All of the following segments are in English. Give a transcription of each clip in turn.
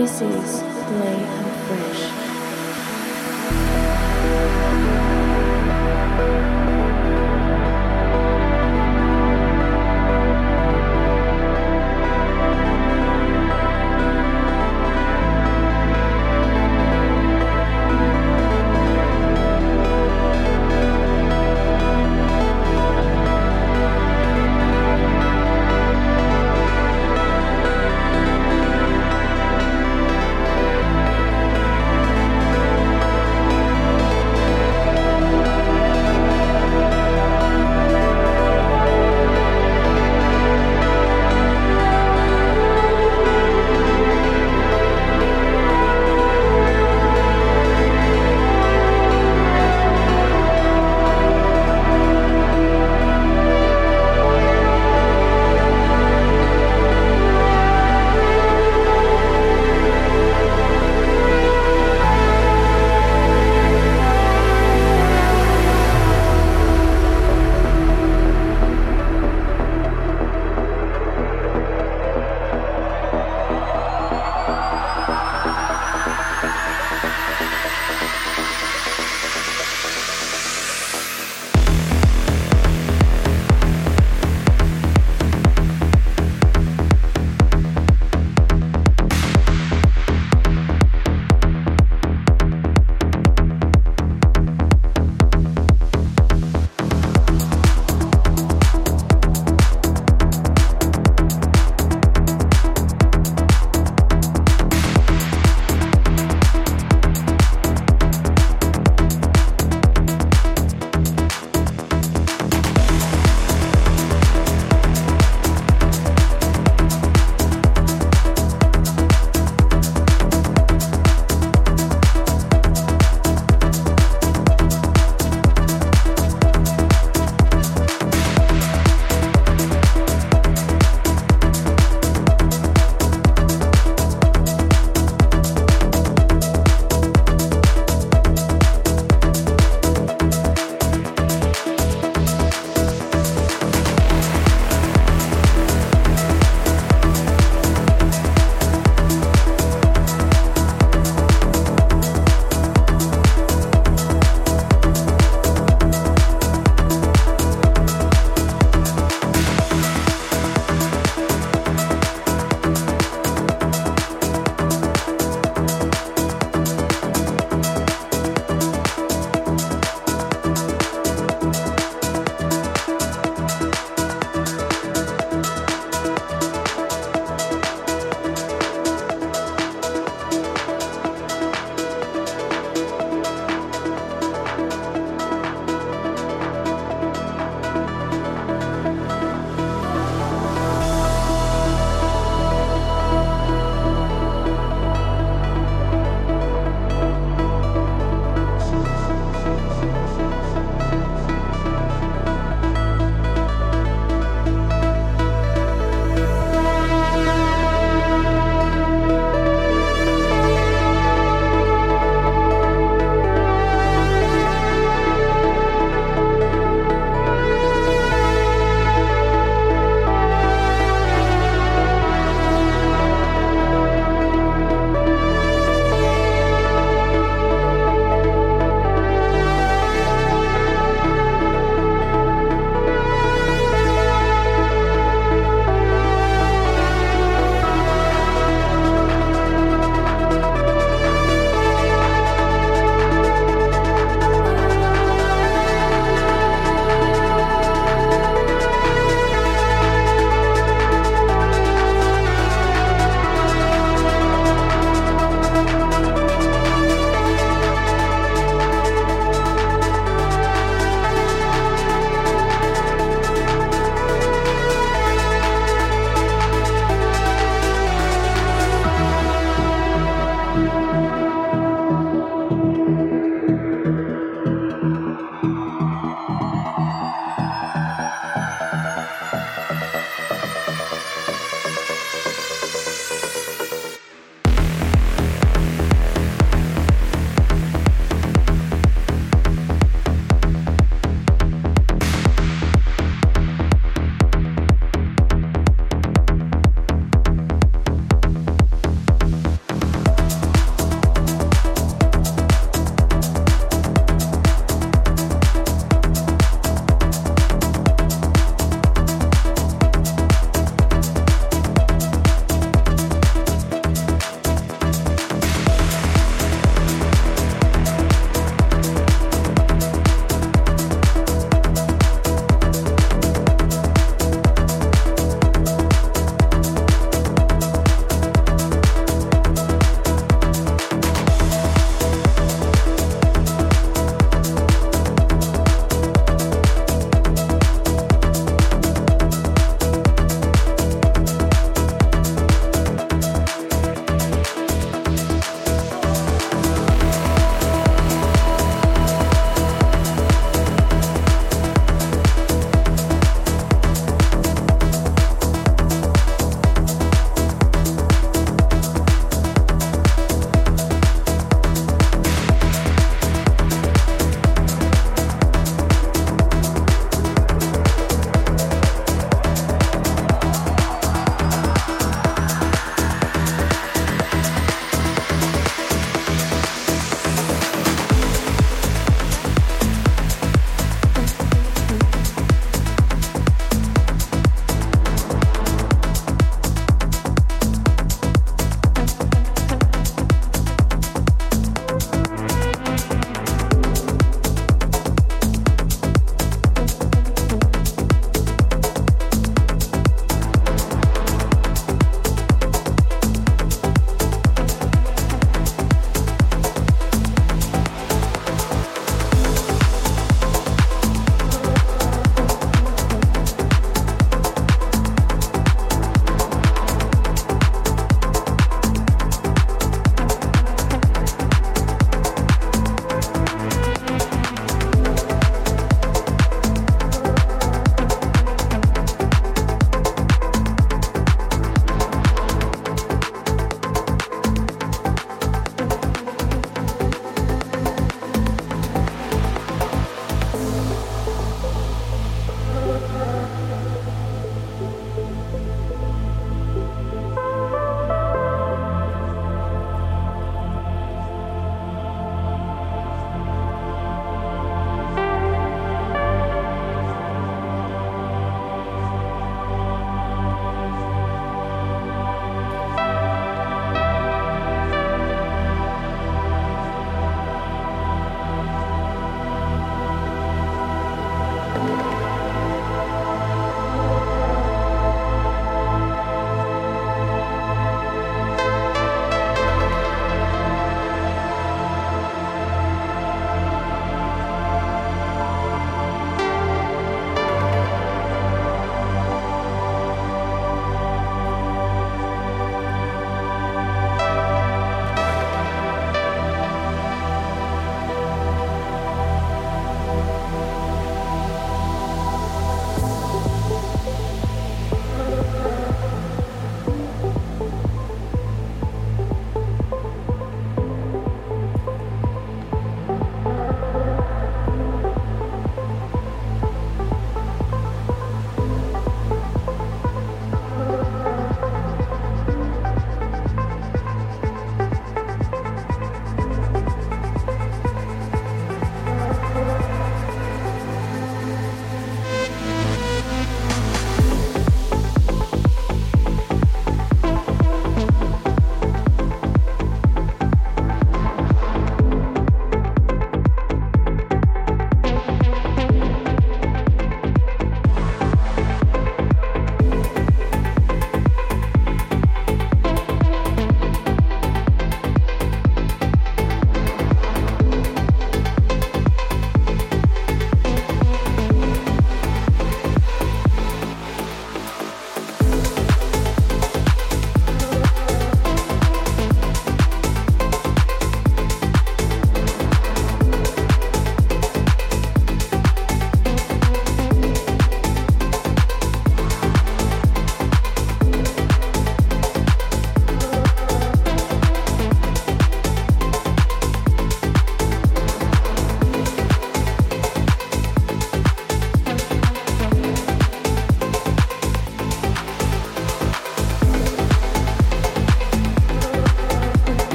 This is Play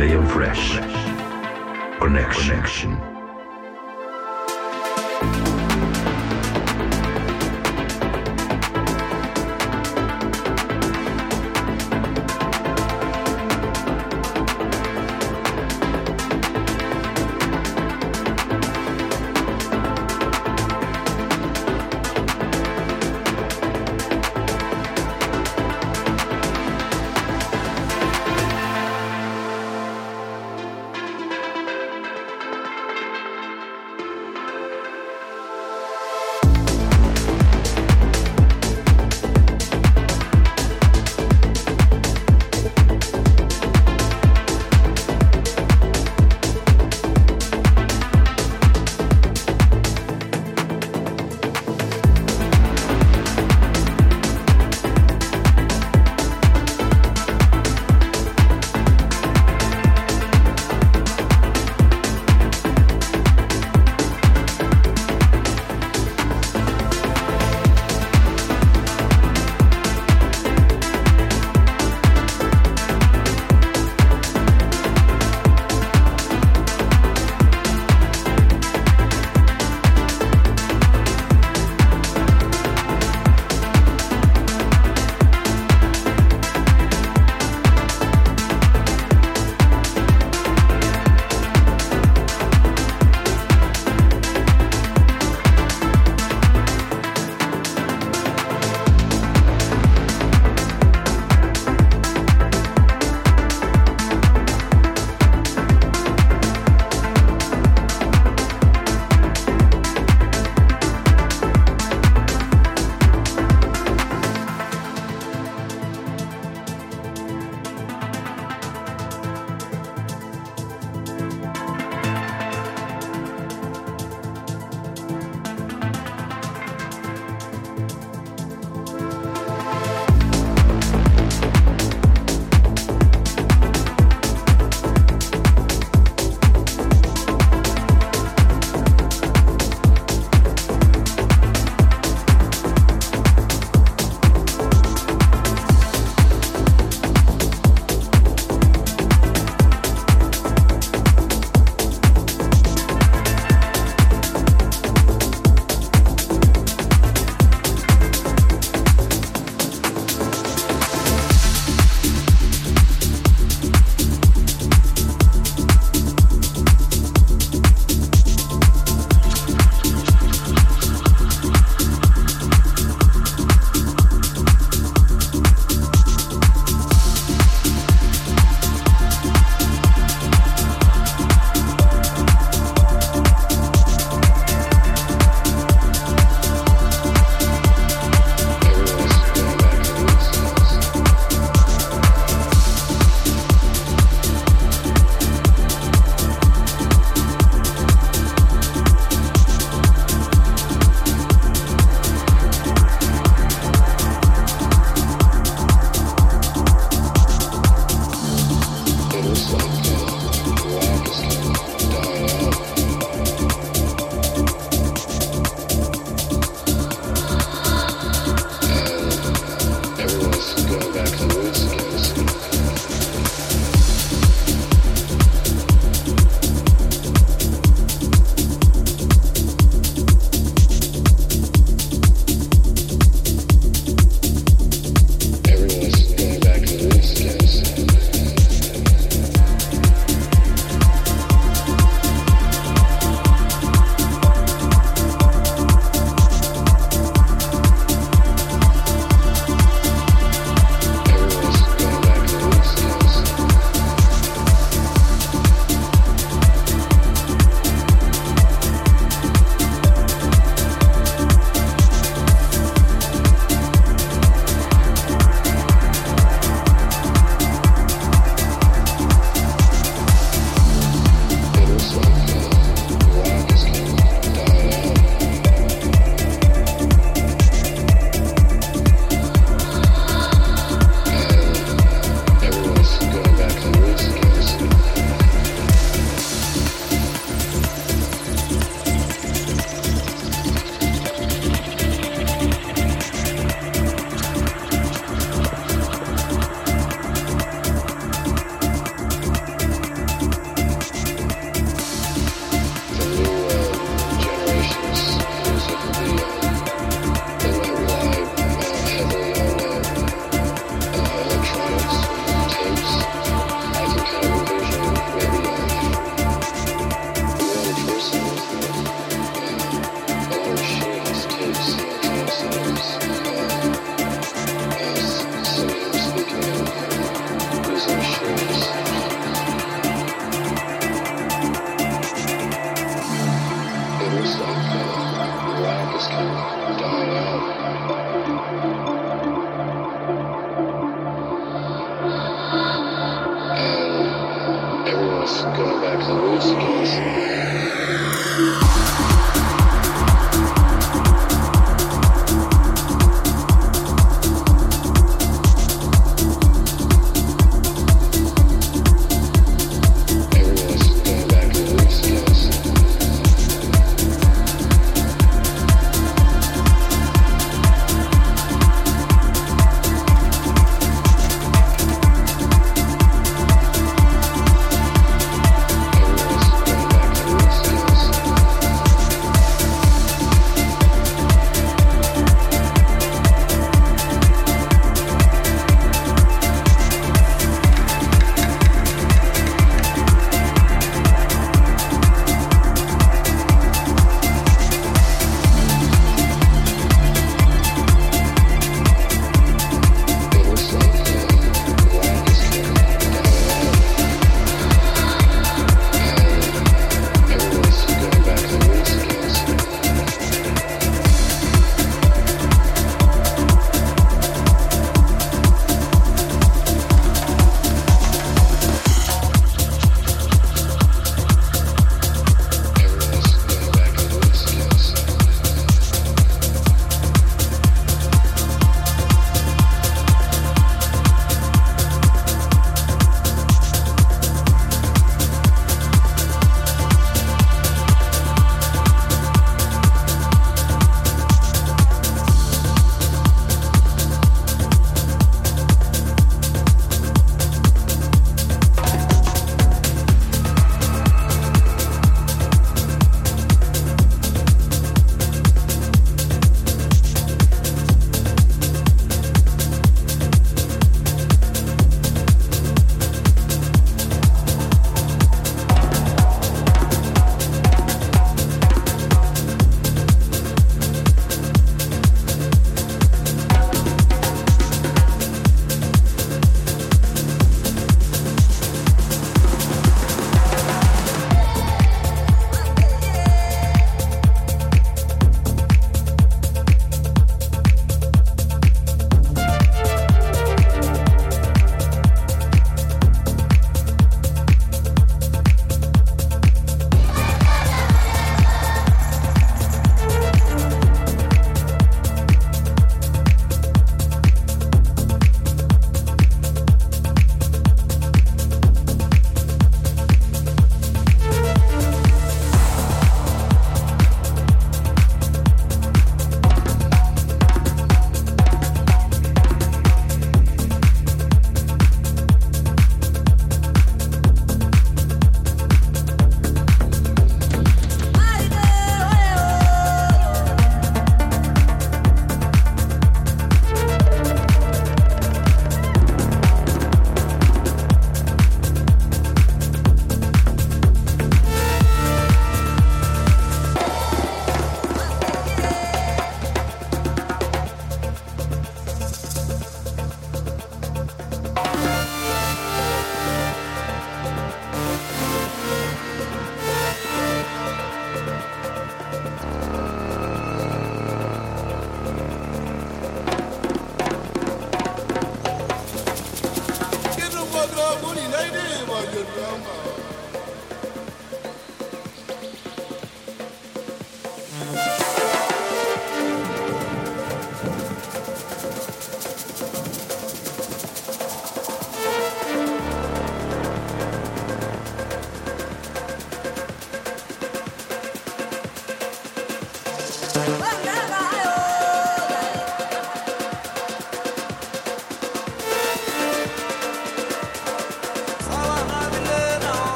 Play and fresh. Connection.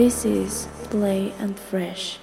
This is Play and Fresh.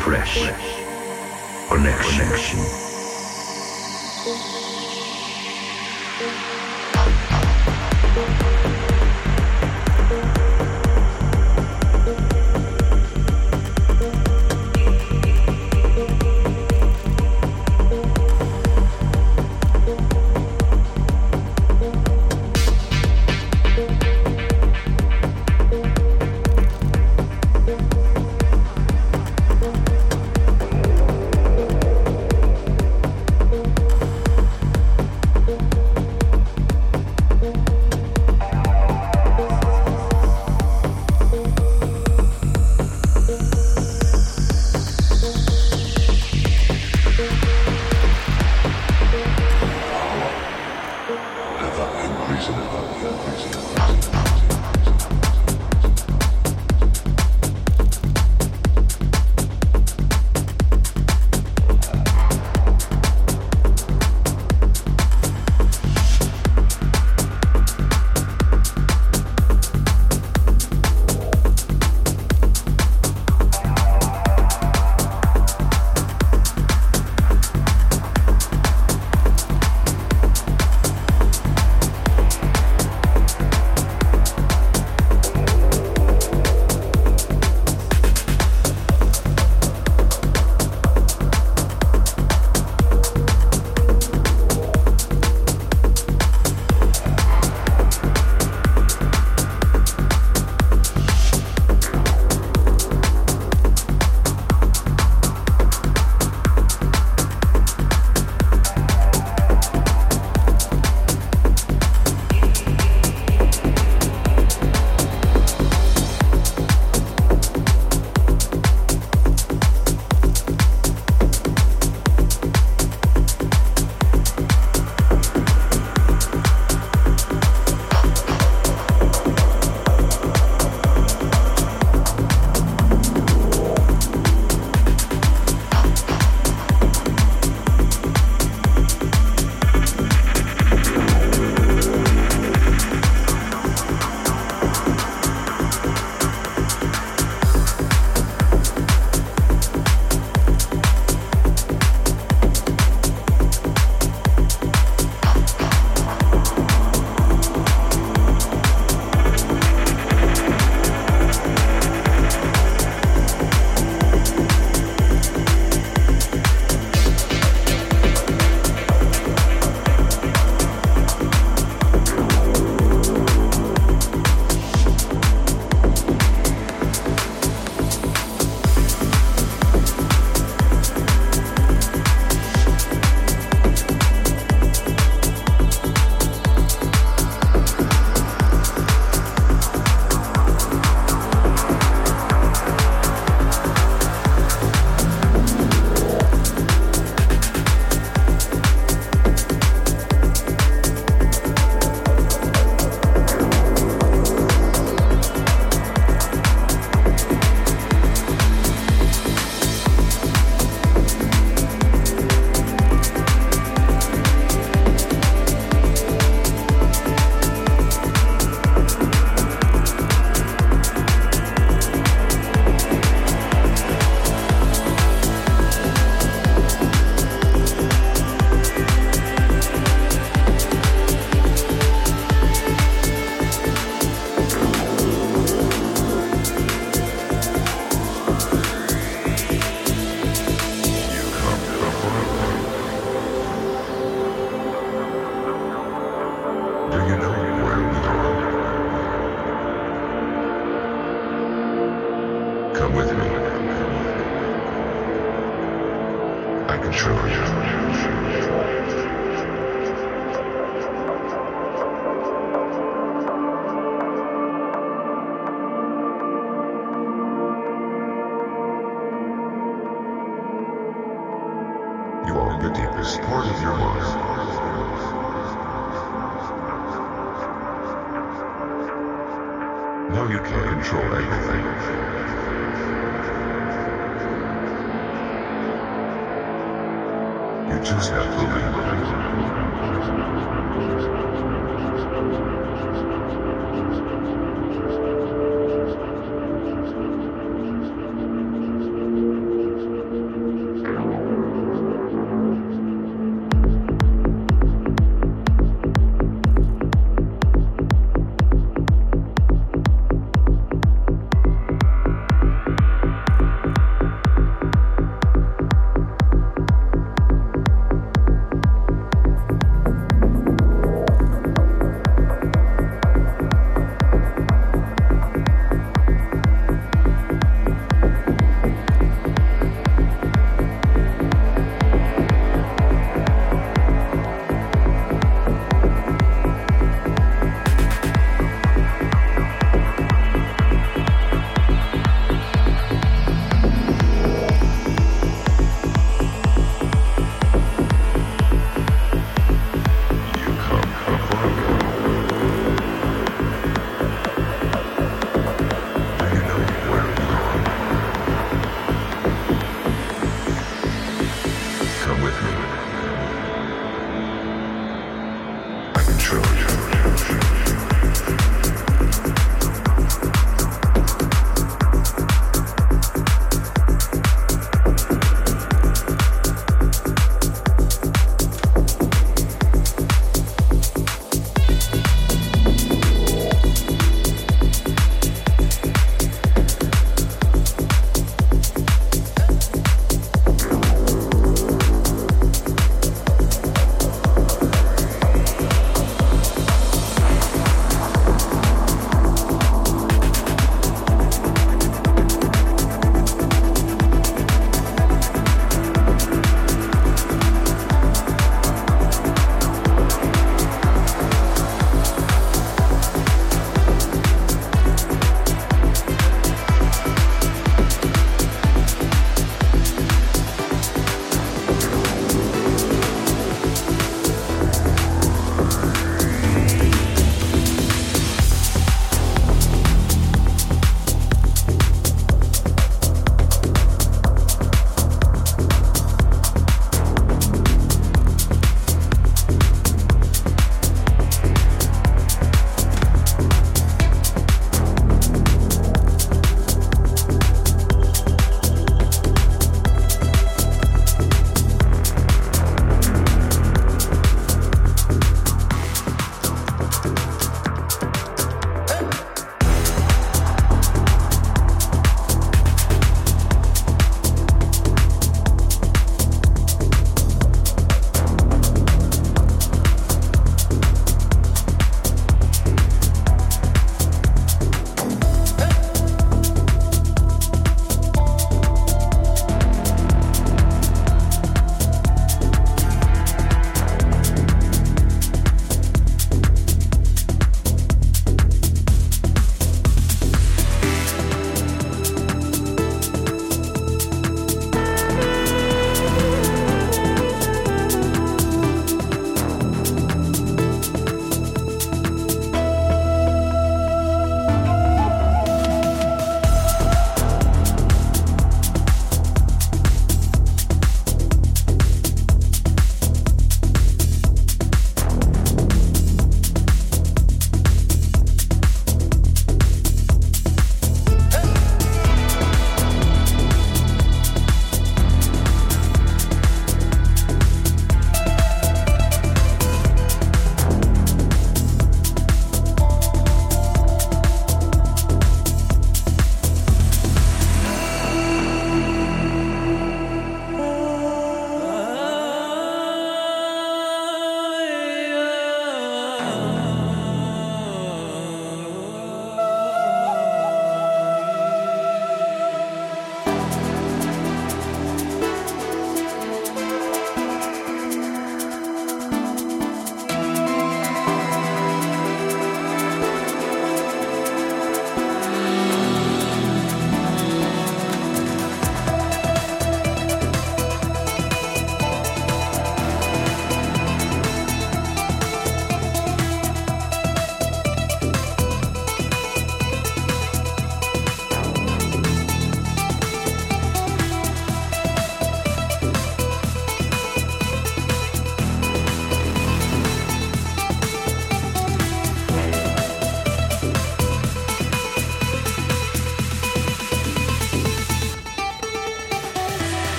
fresh. Connection. Connection.